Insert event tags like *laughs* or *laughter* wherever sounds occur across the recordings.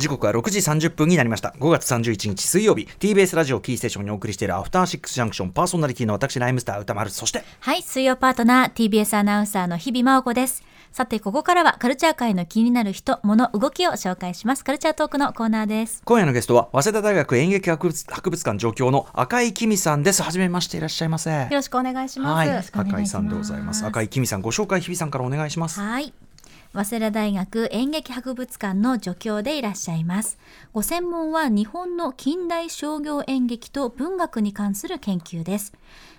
時刻は6時30分になりました。5月31日水曜日。TBS ラジオキーステーションにお送りしているアフターシックスジャンクション。パーソナリティの私ライムスター歌丸。そしてはい水曜パートナー TBS アナウンサーの日々真央子です。さてここからはカルチャー界の気になる人物動きを紹介します。カルチャートークのコーナーです。今夜のゲストは早稲田大学演劇博物博物館助教の赤井紀美さんです。はじめましていらっしゃいませ。よろしくお願いします、はい、赤井さんでございます。赤井紀美さんご紹介日々さんからお願いします。はい早稲田大学演劇博物館の助教でいらっしゃいます。ご専門は日本の近代商業演劇と文学に関する研究です。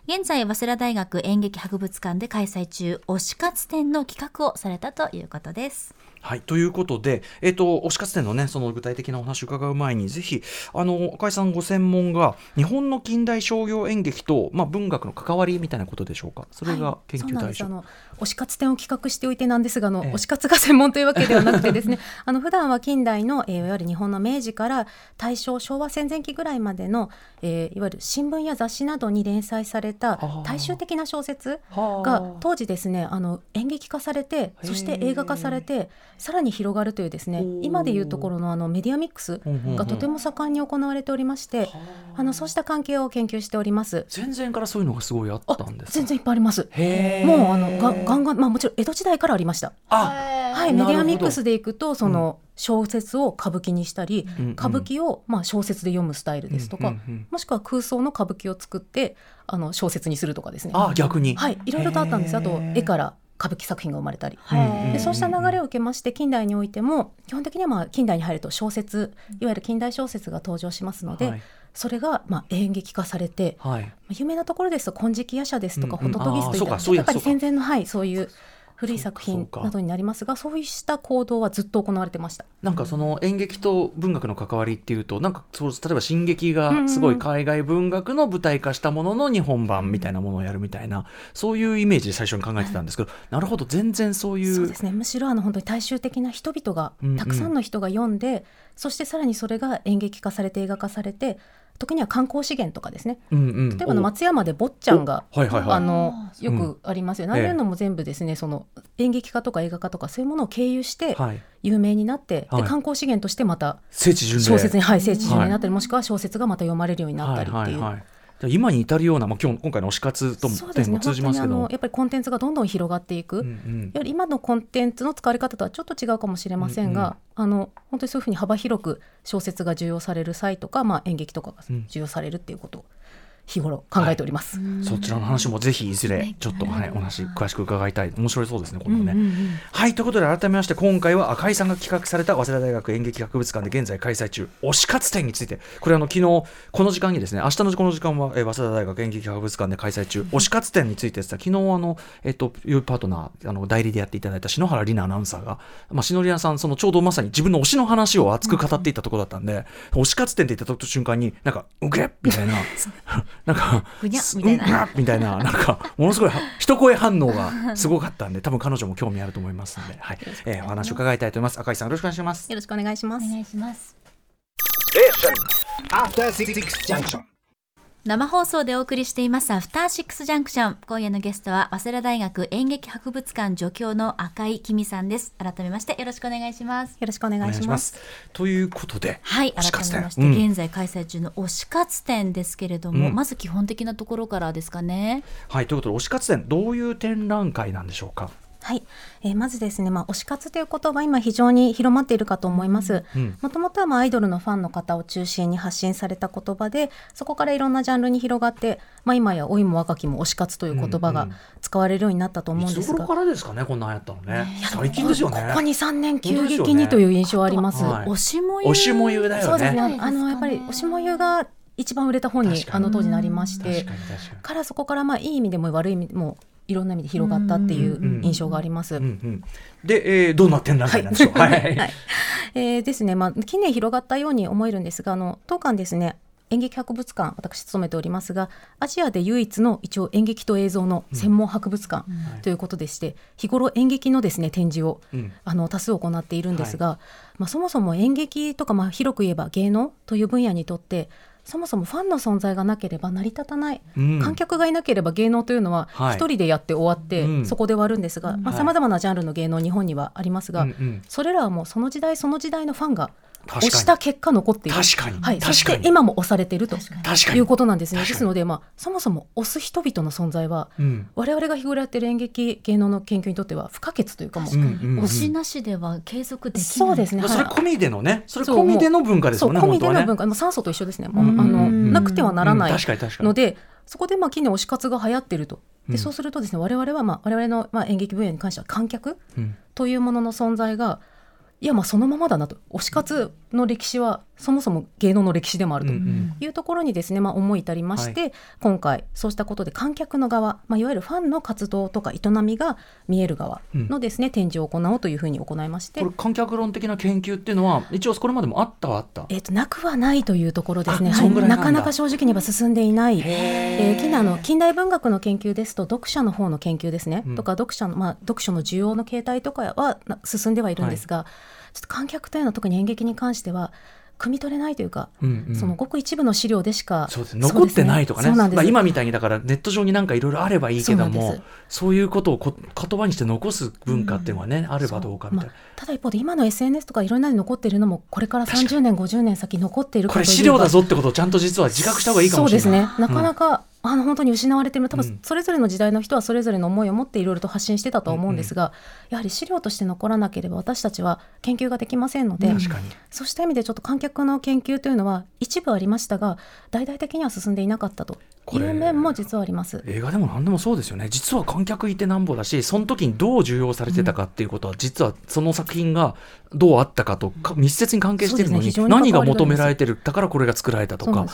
現在早稲田大学演劇博物館で開催中。推し活展の企画をされたということです。はい、ということで、えっ、と、推し活展のね、その具体的なお話を伺う前に、ぜひ、あの、赤井さんご専門が、日本の近代商業演劇と、まあ、文学の関わりみたいなことでしょうか？それが研究対象。はい、推し活展を企画しておいてなんですが、あの、ええ。推し活が専門というわけではなくてですね、*laughs* あの、普段は近代の、えーいわゆる日本の明治から大正、昭和戦前期ぐらいまでの、えーいわゆる新聞や雑誌などに連載されたあ大衆的な小説はあ。が当時ですね、あの、演劇化されて、そして映画化されて、さらに広がるというですね今でいうところのあのメディアミックスがとても盛んに行われておりまして、あの、そうした関係を研究しております。戦前からそういうのがすごいあったんですか？全然いっぱいあります。もうあのがガンガンまあもちろん江戸時代からありました。あ、はい、メディアミックスでいくとその小説を歌舞伎にしたり、うんうん歌舞伎をまあ小説で読むスタイルですとか、うんうんうんもしくは空想の歌舞伎を作ってあの小説にするとかですね。あ、逆に。はい、いろいろとあったんです。あと絵から歌舞伎作品が生まれたり。でそうした流れを受けまして近代においても基本的にはまあ近代に入ると小説いわゆる近代小説が登場しますので、はい。それがまあ演劇化されて、はい。まあ有名なところですと「金色夜叉」ですとか「うんうん。ホトトギス」といったううややっぱり戦前のはいそういう古い作品などになりますがそうした行動はずっと行われてました。なんかその演劇と文学の関わりっていうとなんかそう例えば進撃がすごい海外文学の舞台化したものの日本版みたいなものをやるみたいなそういうイメージで最初に考えてたんですけど、なるほど全然そういうそうですね。むしろあの本当に大衆的な人々がうんうん。たくさんの人が読んで、そしてさらにそれが演劇化されて映画化されて時には観光資源とかですね。うんうん。例えばあの松山で坊ちゃんがおはいはいはい。あのよくありますよね、うん。ああいうのも全部ですねその演劇化とか映画化とかそういうものを経由してはい。有名になって、はい。で観光資源としてまた聖地巡礼。小説に、はい、聖地巡はい礼になったり、もしくは小説がまた読まれるようになったりっていう。はいはいはい今に至るような、まあ、今日今回の推し活ともね。も通じますけど。やっぱりコンテンツがどんどん広がっていく、うんうん。今のコンテンツの使われ方とはちょっと違うかもしれませんが、あの本当にそういうふうに幅広く小説が重要される際とか、まあ、演劇とかがうん。重要されるっていうことを日頃考えております。そちらの話もぜひいずれちょっと、はい、お話詳しく伺いたい。面白いそうですね今度ね、うんうんうん。はいということで改めまして今回は赤井さんが企画された早稲田大学演劇博物館で現在開催中推し活展について。これあの昨日この時間にですね明日のこの時間は、えー早稲田大学演劇博物館で開催中推し活展についてです昨日あのえっというパートナーあの代理でやっていただいた篠原里奈アナウンサーがまあ篠里奈さんそのちょうどまさに自分の推しの話を熱く語っていたところだったんで、推し活展って言った瞬間になんかうげっみたいな *laughs* なんかぐにゃすみたいなうんがみたいな、*laughs* なんか、ものすごいは一声反応がすごかったんで、多分彼女も興味あると思いますので、はい、えーお話を伺いたいと思います。赤井さん、よろしくお願いします。よろしくお願いしますお。願いします。Junction. 生放送でお送りしていますアフターシックスジャンクション。今夜のゲストは早稲田大学演劇博物館助教の赤井紀美さんです。改めましてよろしくお願いします。よろしくお願いいしま。すす。ということで、はい、改めまして、うん現在開催中の推し活展ですけれども、うんまず基本的なところからですかね。はい、ということで、推し活展、どういう展覧会なんでしょうか？はい、えーまずですね、まあ、推し活という言葉今非常に広まっているかと思いますうん。もともとはまあアイドルのファンの方を中心に発信された言葉で、そこからいろんなジャンルに広がって、まあ、今や老いも若きも推し活という言葉がうんうん使われるようになったと思うんいですが。つ頃からですかね、こんなんやったのね。最近ですよね。ここに3年急激にという印象はあります。はい推しもゆ推しもゆだよね。そうですね。ねあのやっぱり推しもゆが一番売れた本にあの当時なりまして。からそこからまあいい意味でも悪い意味でもいろんな意味で広がったっていう印象があります。うんうん、で、えー、どんな展覧会なんでしょう。はい。はい。えーですね、まあ、近年広がったように思えるんですがあの当館ですね演劇博物館私勤めておりますがアジアで唯一の一応演劇と映像の専門博物館ということでして、日頃演劇のですね展示をうん。あの多数行っているんですが、まあ、そもそも演劇とか、まあ、広く言えば芸能という分野にとってそもそもファンの存在がなければ成り立たない、うん。観客がいなければ芸能というのははい。一人でやって終わって、うん。そこで終わるんですがはい。さまざ、まなジャンルの芸能日本にはありますが、うんうん。それらはもうその時代その時代のファンが押した結果残っている。確かに。はい、そし確かに。て今も押されていると確かに。いうことなんですね。ですので、まあ、そもそも押す人々の存在はうん。我々が日頃やってる演劇芸能の研究にとっては不可欠というかもううんうんうん。推しなしでは継続できない。そうですね、はい。それ込みでのね。それそう込みでの文化ですそもねうん込みでの文化、もう酸素と一緒ですね。もうあうんのなくてはならないのでそこでまあ近年推し活が流行っていると。うん。でそうするとですね我々はまあ我々のまあ演劇分野に関しては観客うん。というものの存在がいやまあそのままだなと。推し活の歴史はそもそも芸能の歴史でもあるとうんうん。いうところにですね、まあ、思い至りまして、今回そうしたことで観客の側、まあ、いわゆるファンの活動とか営みが見える側のですね、展示を行おうというふうに行いまして。これ。観客論的な研究っていうのは一応これまでもあったはあった？えー、となくはないというところですね、ななかなか正直に言えば進んでいない、えへー近の近代文学の研究ですと読者の方の研究ですね、うん。とか読者の、まあ、読書の需要の形態とかはな進んではいるんですが、ちょっと観客というのは特に演劇に関しては汲み取れないというか、うんうん。そのごく一部の資料でしかそうですね。残ってないとかね。まあ、今みたいにだからネット上になんかいろいろあればいいけどもそういうことをこ言葉にして残す文化っていうのはね、あればどうかみたいな、まあただ一方で今の SNS とかいろんなのに残っているのもこれから30年50年先残っているかこれといえば資料だぞってことをちゃんと実は自覚した方がいいかもしれない。そうですね。なかなか、あの本当に失われている。多うん。分それぞれの時代の人はそれぞれの思いを持っていろいろと発信してたとは思うんですが、やはり資料として残らなければ私たちは研究ができませんので、確かに。そうした意味でちょっと観客の研究というのは一部ありましたが大々的には進んでいなかったという面も実はあります。映画でも何でもそうですよね。実は観客いてなんぼだしその時にどう重要されてたかっていうことは、実はその作品がどうあったかとか密接に関係してるのに、ね。何が求められてるだからこれが作られたとか。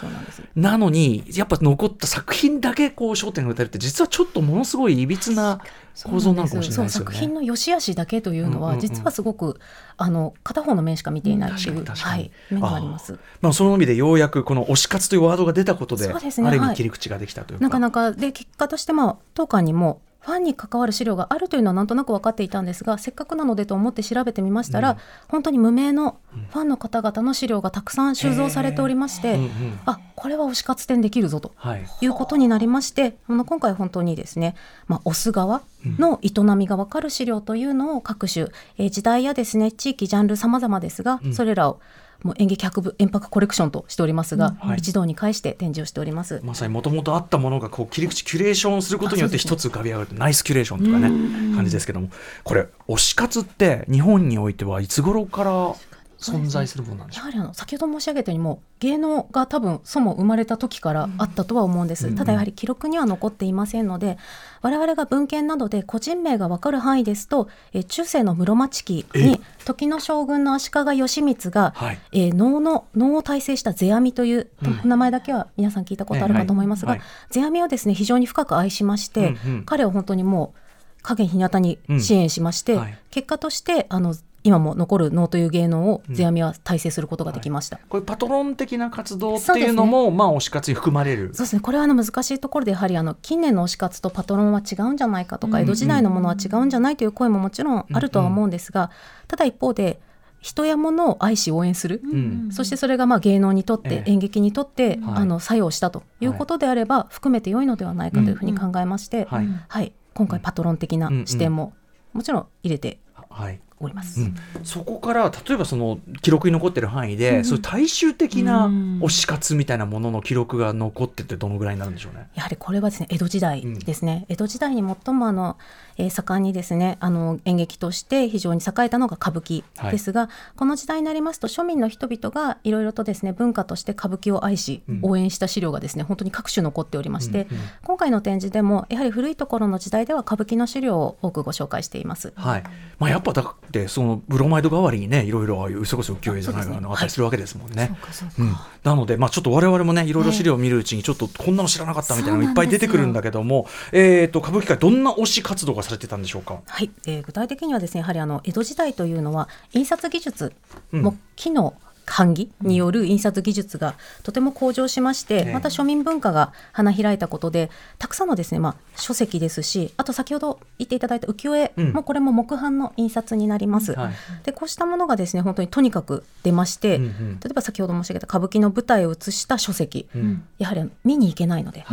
なのにやっぱ残った作品だけこう焦点が打たれるって実はちょっとものすごいいびつな構造なのかもしれないですよそう作品ね。の良し悪しだけというのうんうんうん。は実はすごくあの片方の面しか見ていないという、はい、面があります。まあ、その意味でようやくこの推し活というワードが出たことでそうですね。ある意味はい。切り口ができたというか。なかなかで結果としてまあ当館にもファンに関わる資料があるというのはなんとなく分かっていたんですがせっかくなのでと思って調べてみましたら、うん。本当に無名のファンの方々の資料がたくさん収蔵されておりまして、うん。うんあこれは推し活展できるぞとはい。いうことになりましてあの今回本当にですね、まあ、推す側の営みが分かる資料というのを各種、えー時代やですね地域ジャンル様々ですが、うん。それらをもう演劇博物円博コレクションとしておりますが、はい。一堂に会して展示をしております。まさにもともとあったものがこう切り口キュレーションすることによって一つ浮かび上がるナイスキュレーションとかね感じですけどもこれ推し活って日本においてはいつ頃から存在するものなんでしょやはりあの先ほど申し上げたようにもう芸能が多分そも生まれた時からあったとは思うんです、うん。ただやはり記録には残っていませんので我々が文献などで個人名が分かる範囲ですと、えー中世の室町期に時の将軍の足利義満が、はい。えー能の能を大成した世阿弥という、うん。名前だけは皆さん聞いたことあるかと思いますが、はいはい。世阿弥をですね非常に深く愛しまして、うんうん。彼を本当にもう影日向に支援しまして、うんはい。結果としてあの今も残る能という芸能をうん。世阿弥は大成することができました。これパトロン的な活動っていうのもまあ推し活に含まれる。そうですね。これはあの難しいところでやはりあの近年の推し活とパトロンは違うんじゃないかとか、うん。うん江戸時代のものは違うんじゃないという声ももちろんあるとは思うんですが、ただ一方で人や物を愛し応援する、ん。そしてそれがまあ芸能にとって、ええ。演劇にとって、はい。あの作用したということであれば、含めて良いのではないかというふうに考えまして、はい。はい、今回パトロン的な視点ももちろん入れてはいおります。うん、そこから例えばその記録に残ってる範囲で、そういう大衆的なうん。推し活みたいなものの記録が残っててどのぐらいになるんでしょうね。やはりこれはですね江戸時代ですね、江戸時代に最もあの、えー盛んにですねあの演劇として非常に栄えたのが歌舞伎ですが、この時代になりますと庶民の人々がいろいろとですね文化として歌舞伎を愛し、うん。応援した資料がですね本当に各種残っておりまして、うんうん今回の展示でもやはり古いところの時代では歌舞伎の資料を多くご紹介しています。はい。まあ、やっぱだからってそのブロマイド代わりにねいろいろああいうそれこそ浮世絵じゃないかなあったりするわけですもんね。うん。なので、まあ、ちょっと我々もねいろいろ資料を見るうちにちょっとこんなの知らなかったみたいなのがいっぱい出てくるんだけども、えー、と歌舞伎界どんな推し活動がされてたんでしょうか？はい、えー具体的にはですねやはりあの江戸時代というのは印刷技術うん。も木の版木による印刷技術がとても向上しまして、ええ。また庶民文化が花開いたことでたくさんのですね、まあ、書籍ですしあと先ほど言っていただいた浮世絵うん。もこれも木版の印刷になります。はい。でこうしたものがですね本当にとにかく出まして、うんうん。例えば先ほど申し上げた歌舞伎の舞台を映した書籍、うん。やはり見に行けないので、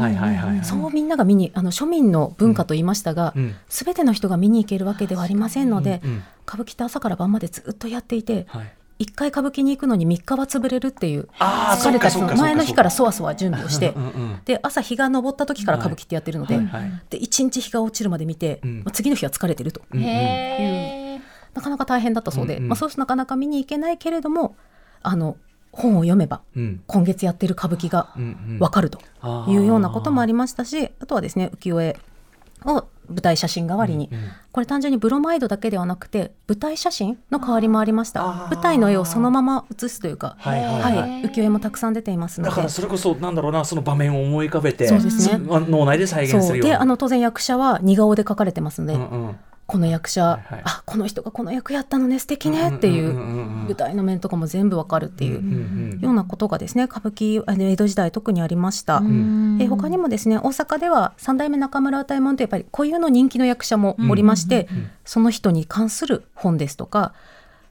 そうみんなが見にあの庶民の文化と言いましたが、うん。すべての人が見に行けるわけではありませんので、うんうん。歌舞伎って朝から晩までずっとやっていて、はい一回歌舞伎に行くのに3日は潰れるっていう疲れたそっかそっかそっか。前の日からそわそわ準備をしてで朝日が昇った時から歌舞伎ってやってるので,、はいはいで1日日が落ちるまで見て、うん。まあ次の日は疲れてると、うんうなかなか大変だったそうで、うんうんまあ、そうしてなかなか見に行けないけれどもあの本を読めばうん。今月やってる歌舞伎が分かるというようなこともありましたしあとはですね浮世絵を舞台写真代わりに、うんうん。これ単純にブロマイドだけではなくて舞台写真の代わりもありました。舞台の絵をそのまま写すというかはいはいはい。はい。浮世絵もたくさん出ていますので。だからそれこそなんだろうなその場面を思い浮かべてそうですね。そ脳内で再現するような。であの当然役者は似顔で描かれてますので、うんうんこの役者、はいはい。あこの人がこの役やったのね素敵ねっていう,、うんうんうん。うん舞台の面とかも全部わかるっていう、うんうんようなことがですね歌舞伎あの江戸時代特にありました。ん。え他にもですね大阪では三代目中村歌右衛門とやっぱり固有の人気の役者もおりまして、その人に関する本ですとか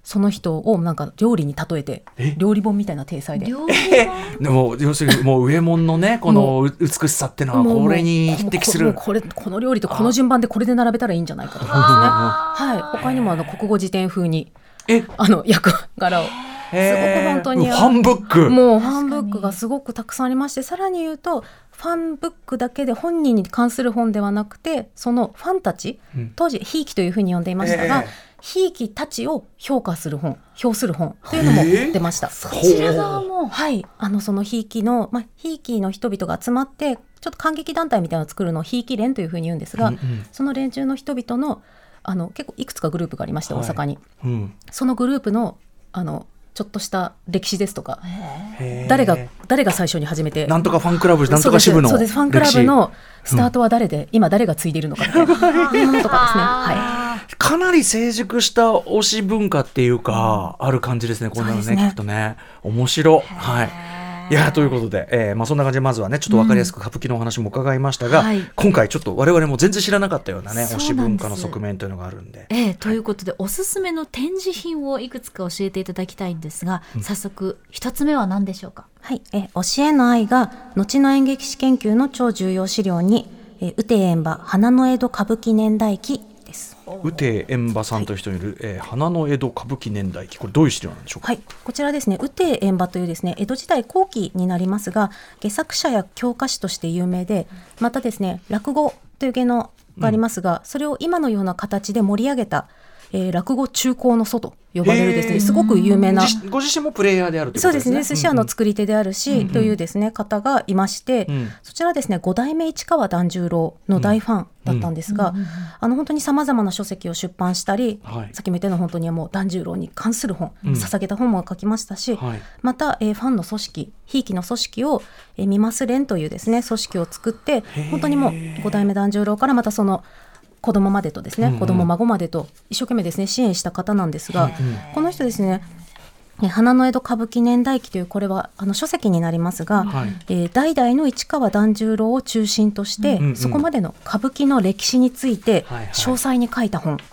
その人をなんか料理に例えてえ？料理本みたいな体裁で。料理 *laughs* でも要するにもう上門のねこの美しさってのはもうこれに匹敵する。もうこれこの料理とこの順番でこれで並べたらいいんじゃないかとか。ですね。はい、他にもあの国語辞典風にえ？あの役柄を。すごく本当にファンブック。もうファンブックがすごくたくさんありましてさらに言うとファンブックだけで本人に関する本ではなくてそのファンたち、うん。当時ひいきというふうに呼んでいましたが、ええひいきたちを評価する本評する本というのも出ました。こちら側も。はい、あのそのひいきの、まあ、ひいきの人々が集まってちょっと感激団体みたいなのを作るのをひいき連というふうに言うんですが、うんうん。その連中の人々のあの結構いくつかグループがありましてはい。大阪に、うん。そのグループのあのちょっとした歴史ですとか誰が誰が最初に始めてなんとかファンクラブなんとか支部のそうですそうですファンクラブのスタートは誰で、今誰が継いでいるのかみたいないうものとかですね。はかなり成熟した推し文化っていうか、ある感じですねこんなのねね。きっとね。面白はい。いやということで、えーまあ、そんな感じでまずはねちょっと分かりやすく歌舞伎のお話も伺いましたが、はい。今回ちょっと我々も全然知らなかったようなね推し文化の側面というのがあるんで。ええということで、おすすめの展示品をいくつか教えていただきたいんですが、早速一つ目は何でしょうか？い、はい、え教えの愛が後の演劇史研究の超重要資料に、え雨天演馬花の江戸歌舞伎年代記宇帝。円馬さんという人による、えー花の江戸歌舞伎年代記これどういう資料なんでしょうか、はい、こちらですね、雨天演馬というですね、江戸時代後期になりますが、下作者や教科書として有名で、またですね、落語という芸能がありますが、それを今のような形で盛り上げた、えー落語中高の祖と呼ばれるですね、すごく有名な。自ご自身もプレイヤーであるということですね。そうですね、寿司屋の作り手であるし、というですね、方がいまして、うん。そちらですね、五代目市川團十郎の大ファンだったんですが、あの本当にさまざまな書籍を出版したり、はい。さっきも言ったような本当にもう團十郎に関する本、うん。捧げた本も書きましたし、はい。また、えーファンの組織、ひいきの組織を、えー、見ます連というですね、組織を作ってー、本当にもう五代目團十郎からまたその子供までとですね、うんうん。子供孫までと一生懸命ですね支援した方なんですが、この人ですねえ花の江戸歌舞伎年代記というこれはあの書籍になりますが、はい。えー代々の市川團十郎を中心として、うんうんそこまでの歌舞伎の歴史についてはいはい。詳細に書いた本、で、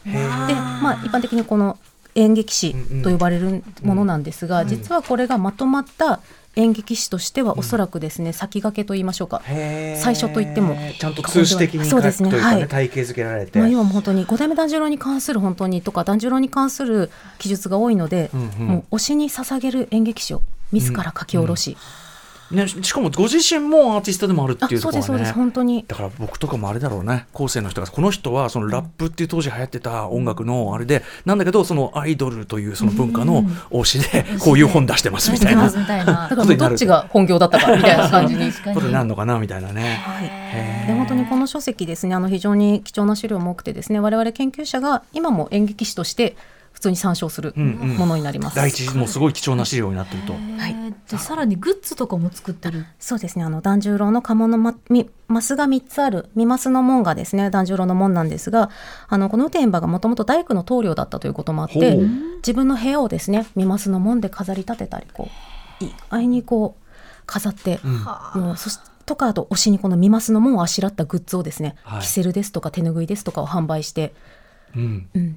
まあ、一般的にこの演劇史と呼ばれるものなんですが、実はこれがまとまった演劇史としてはおそらくですね、先駆けと言いましょうか、最初と言ってもちゃんと通史的にそうですね。はい。体系づけられて、まあ、要はもう本当に五代目團十郎に関する本当にとか團十郎に関する記述が多いので、うんうん。もう推しに捧げる演劇史を自ら書き下ろし、ね、しかもご自身もアーティストでもあるってあいうところはね。そうですそうです本当に。だから僕とかもあれだろうね。後世の人が。この人はそのラップっていう当時流行ってた音楽のあれでなんだけどそのアイドルというその文化の推しでこういう本出してますみたいな。*laughs* みたいな。*laughs* だからどっちが本業だったかみたいな感じに。*laughs* ことになるのかなみたいなね。はい、で本当にこの書籍ですね。あの非常に貴重な資料も多くてですね。我々研究者が今も演劇史として普通に参照するうんうん。ものになります。第一もうすごい貴重な資料になってると。はい。えーでさらにグッズとかも作ってる。そうですね。あの團十郎の家紋のまみマスが3つある三マスの門がですね團十郎の門なんですがあのこの天馬がもともと大工の棟梁だったということもあって自分の部屋をですね三マスの門で飾り立てたりこう意外にこう飾って、もうそしとかあと推しにこの三マスの門をあしらったグッズをですね、はい。キセルですとか手ぬぐいですとかを販売して、うんうん、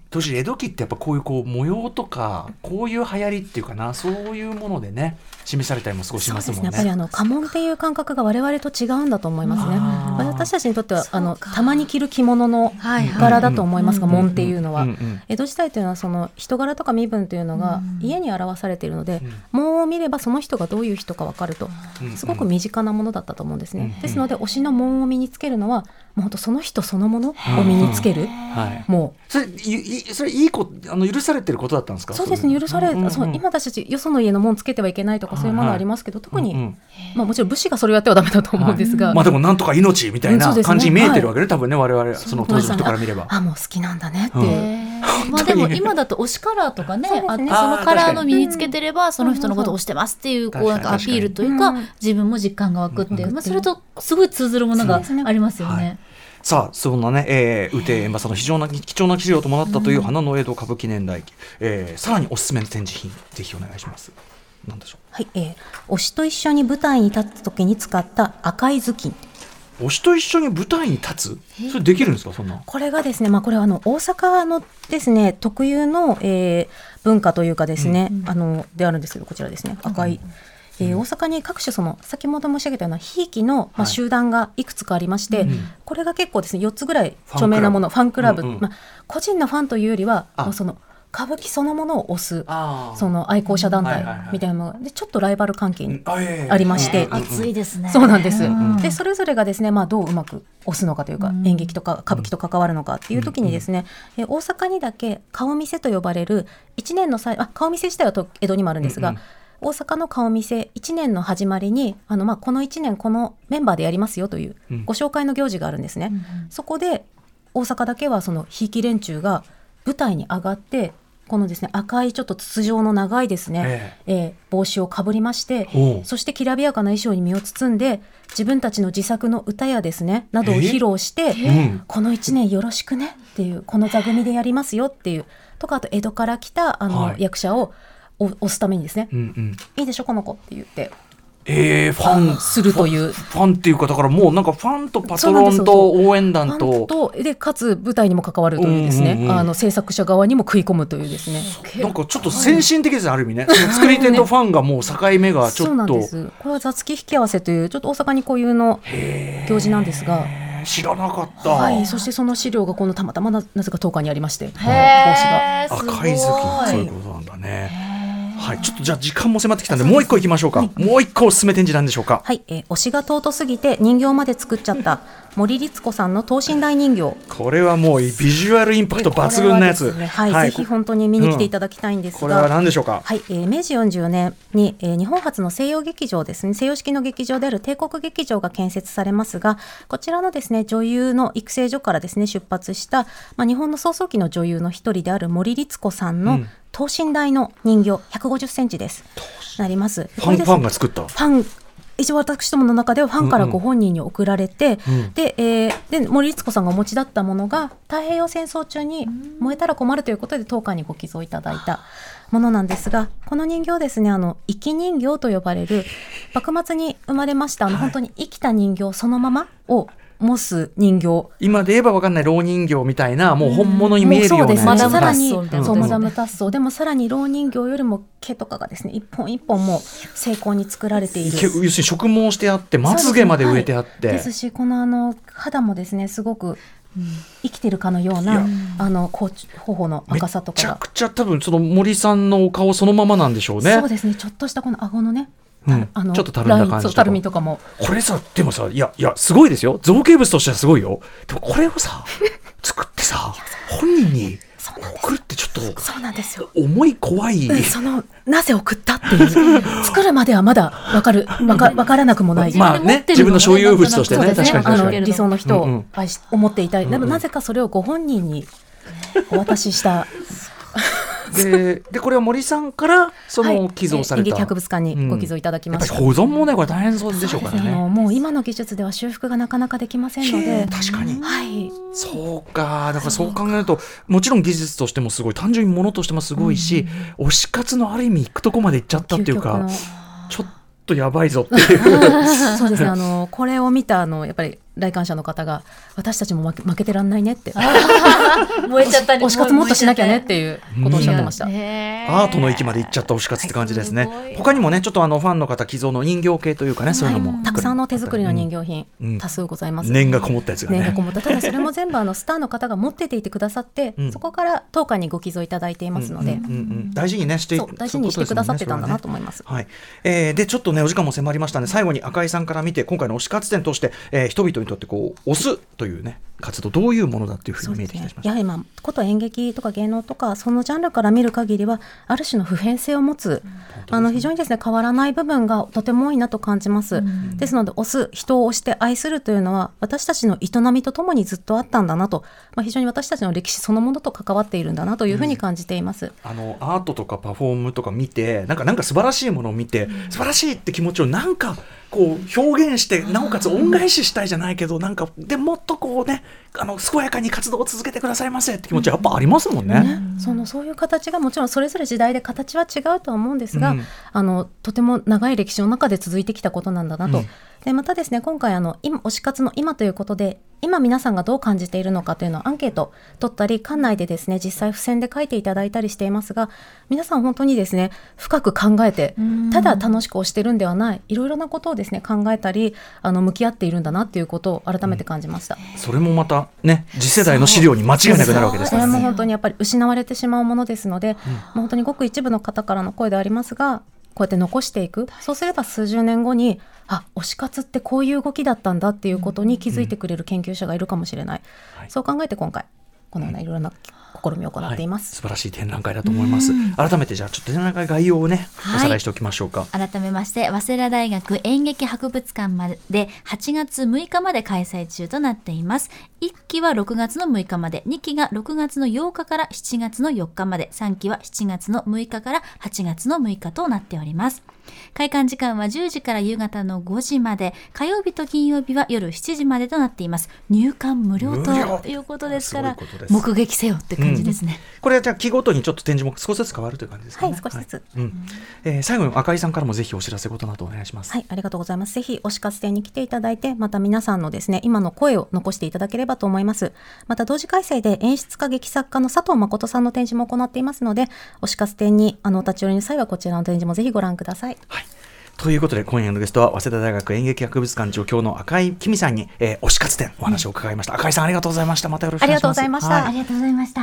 当時江戸期ってやっぱこういうこう模様とかこういう流行りっていうかなそういうものでね示されたりも少しまもんね。ですすね。やっぱりあの家紋っていう感覚が我々と違うんだと思いますね。私たちにとってはあのたまに着る着物の柄だと思いますが、うん紋っていうのは、うんうん江戸時代というのはその人柄とか身分というのがうん。家に表されているので、うん。紋を見ればその人がどういう人か分かるとうんすごく身近なものだったと思うんですね、うんですので推しの紋を身につけるのはもう本当その人そのものを身につける、はい。もそれいいそれいいこあの許されてることだったんですか？うそうですね許され、うんうんうん。そう今私たちよその家の門つけてはいけないとかそういうものはありますけど、特に、うんうんまあ、もちろん武士がそれをやってはダメだと思うんですが、まあでもなんとか命みたいな感じに見えてるわけね、多分ね我々その当時の人から見れば。あもう好きなんだねって、うん。*laughs* まあでも今だと推しカラーとかねね。あってそのカラーの身につけてればその人のことを推してますっていうこうなんかアピールというか自分も実感が湧くっていううん。まあそれとすごい通ずるものがありますよはい。ね。さあそんなね、えー、雨天まあその非常な貴重な資料ともなったという花の江戸歌舞伎年代記、えー、さらにおすすめの展示品ぜひお願いします。なんでしょはい、えー推しと一緒に舞台に立った時に使った赤い頭巾う。推しと一緒に舞台に立つ？それできるんですかそんな？これがですね、まあ、これはあの大阪のですね特有の、えー文化というかですね、あのであるんですけどこちらですね赤い、えー大阪に各種その先ほど申し上げたようなひいきの、まあ、はい。集団がいくつかありまして、うんこれが結構ですね4つぐらい著名なものファンクラブ、うんうん。まあ、個人のファンというよりはあ。もうその歌舞伎そのものを推すあその愛好者団体はいはいはい。みたいなものがでちょっとライバル関係にありまして。うんうんうん。熱いですね。そうなんです。うんでそれぞれがですね、まあ、どううまく押すのかというか、うん。演劇とか歌舞伎と関わるのかっていう時にですね、え大阪にだけ顔見せと呼ばれる1年の際あ顔見せ自体はと江戸にもあるんですが、うんうん大阪の顔見せ1年の始まりにあの、まあ、この1年このメンバーでやりますよといううん。ご紹介の行事があるんですね。うんうん。そこで大阪だけはそのひいき連中が舞台に上がってこのですね赤いちょっと筒状の長いですね、ええ。ー帽子をかぶりましてそしてきらびやかな衣装に身を包んで自分たちの自作の歌やですねなどを披露して、うん。この1年よろしくねっていうこの座組でやりますよっていうとかあと江戸から来たあの、はい。役者をお押すためにですね。うんうん「いいでしょこの子」って言って。えー、ファンするという。ファンっていうかだからもうなんかファンとパトロンと応援フ団ととでかつ舞台にも関わるというですね、うんうんうん。あの制作者側にも食い込むというですね。なんかちょっと先進的ですねある意味ね。作り手とファンがもう境目がちそうょっと。なんですこれは座付き引き合わせというちょっと大阪に固有の行事なんですが。えー知らなかった、はい、そしてその資料がこのたまたまななぜか10日にありまして、帽子が。赤い頭巾。そういうことなんだねはい。ちょっとじゃあ時間も迫ってきたんでもう一個いきましょうか、もう一個おすすめ展示なんでしょうか。はい、えー推しが尊すぎて人形まで作っちゃった *laughs* 森律子さんの等身大人形。これはもうビジュアルインパクト抜群なやつ。はですね。はい、ぜひ本当に見に来ていただきたいんですが。これは何でしょうか？はい、えー明治44年に、えー日本初の西洋劇場ですね。西洋式の劇場である帝国劇場が建設されますがこちらのですね女優の育成所からですね出発した、まあ、日本の創創期の女優の一人である森律子さんのうん等身大の人形150センチです、なります。ファンファンが作った？ファン一応私どもの中ではファンからご本人に送られて、うん。で,、えーで森律子さんがお持ちだったものが太平洋戦争中に燃えたら困るということで当館にご寄贈いただいたものなんですがこの人形ですねあの生き人形と呼ばれる幕末に生まれましたあの、本当に生きた人形そのままを模す人形。今で言えば分かんない蝋人形みたいなもう本物に見えるようなうそうです。ね。マダムタッさらにソマダムタッソーでもさらに蝋人形よりも毛とかがですね一本一本もう精巧に作られている。け要するに植毛してあってまつげまで植えてあって、です。しこのあの肌もですねすごく生きてるかのよういなや。あのこう頬のめ赤さとかが。ちゃくちゃ多分その森さんのお顔そのままなんでしょうね。そうですね。ちょっとしたこの顎のね、うん。あのちょっとたるんだ感じたるみとかも。これさでもさいやいやすごいですよ造形物としてはすごいよ。でもこれをさ *laughs* 作ってさ本人に送るってちょっとそうなんですよ。重い怖い、うんそのなぜ送ったっていう。*laughs* 作るまではまだわかる。わかわからなくもない。まあね自分の所有物としてね。ね。確かに確かに。理想の人うんうん。を愛し思っていたい。でもなぜかそれをご本人にお渡しした。*laughs* ででこれは森さんからそはい。の寄贈された、演劇博物館にご寄贈いただきました。やっぱり保存もねこれ大変そうでしょうからあね。のもう今の技術では修復がなかなかできませんので、確かに。はい、そうか。だからそう考えるともちろん技術としてもすごい単純にものとしてもすごいし、推し活のある意味行くとこまで行っちゃったっていうかちょっとやばいぞっていう。*laughs* そうですね。あのこれを見たあのやっぱり来館者の方が私たちも負け負けてらんないねって、*laughs* 燃えちゃった *laughs* 推し活もっとしなきゃねって。いうことをおっしゃってました。アートの域まで行っちゃった推し活って感じですね。他にもね、ちょっとあのファンの方寄贈の人形系というかね、そういうのも、たくさんの手作りの人形品、うん。多数ございます。念がこもったやつがね。念がこ。もった。ただ *laughs* それも全部あのスターの方が持ってていてくださって、うん。そこから当館にご寄贈いただいていますので、うんうんうん大事にねして大事にしてくださってたんだなと思います。はい、えーでちょっとねお時間も迫りましたね最後に赤井さんから見て今回の推し活展として、えー人々にとってこう推すというね。活動どういうものだっていうふうに見えてきてしまいましたやはりまあこと演劇とか芸能とかそのジャンルから見る限りはある種の普遍性を持つ、あの非常にですね変わらない部分がとても多いなと感じます、ですので推す人を推して愛するというのは私たちの営みとともにずっとあったんだなと、まあ、非常に私たちの歴史そのものと関わっているんだなというふうに感じています、あのアートとかパフォームとか見てなんかなんか素晴らしいものを見て、素晴らしいって気持ちをなんかこう表現してなおかつ恩返ししたいじゃないけどなんかでもっとこうねあの健やかに活動を続けてくださいませって気持ちやっぱありますもんね。ね、そのそういう形がもちろんそれぞれ時代で形は違うとは思うんですが、うんあのとても長い歴史の中で続いてきたことなんだなと、でまたですね今回あの今推し活の今ということで今皆さんがどう感じているのかというのをアンケート取ったり館内でですね実際付箋で書いていただいたりしていますが皆さん本当にですね深く考えてただ楽しく推してるんではないいろいろなことをですね考えたりあの向き合っているんだなっていうことを改めて感じました。それもまたね次世代の資料に間違いなくなるわけですからね。それも本当にやっぱり失われてしまうものですので、もう本当にごく一部の方からの声でありますがこうやって残していく。そうすれば数十年後にあ推し活ってこういう動きだったんだっていうことに気づいてくれる研究者がいるかもしれない、はい。そう考えて今回このようないろいろな試みを行っています。素晴らしい展覧会だと思います。改めてじゃあちょっと展覧会概要をね、はいおさらいしておきましょうか。改めまして早稲田大学演劇博物館まで8月6日まで開催中となっています1期は6月の6日まで2期が6月の8日から7月の4日まで3期は7月の6日から8月の6日となっております開館時間は10時から夕方の5時まで火曜日と金曜日は夜7時までとなっています入館無料ということですから目撃せよって感じですね、これはじゃあ期ごとにちょっと展示も少しずつ変わるという感じですかね。はい少しずつうんえー最後に赤井さんからもぜひお知らせことなどお願いします。はい、ありがとうございます。ぜひ、推し活展に来ていただいて、また皆さんのですね、今の声を残していただければと思います。また、同時開催で演出家劇作家の佐藤誠さんの展示も行っていますので、推し活展に、あの、お立ち寄りの際はこちらの展示もぜひご覧ください。はい。ということで今夜のゲストは早稲田大学演劇博物館助教の赤井紀美さんに、えー、推し活展お話を伺いました。赤井さんありがとうございました。またよろしくお願いします。ありがとうございましたはありがとうございました.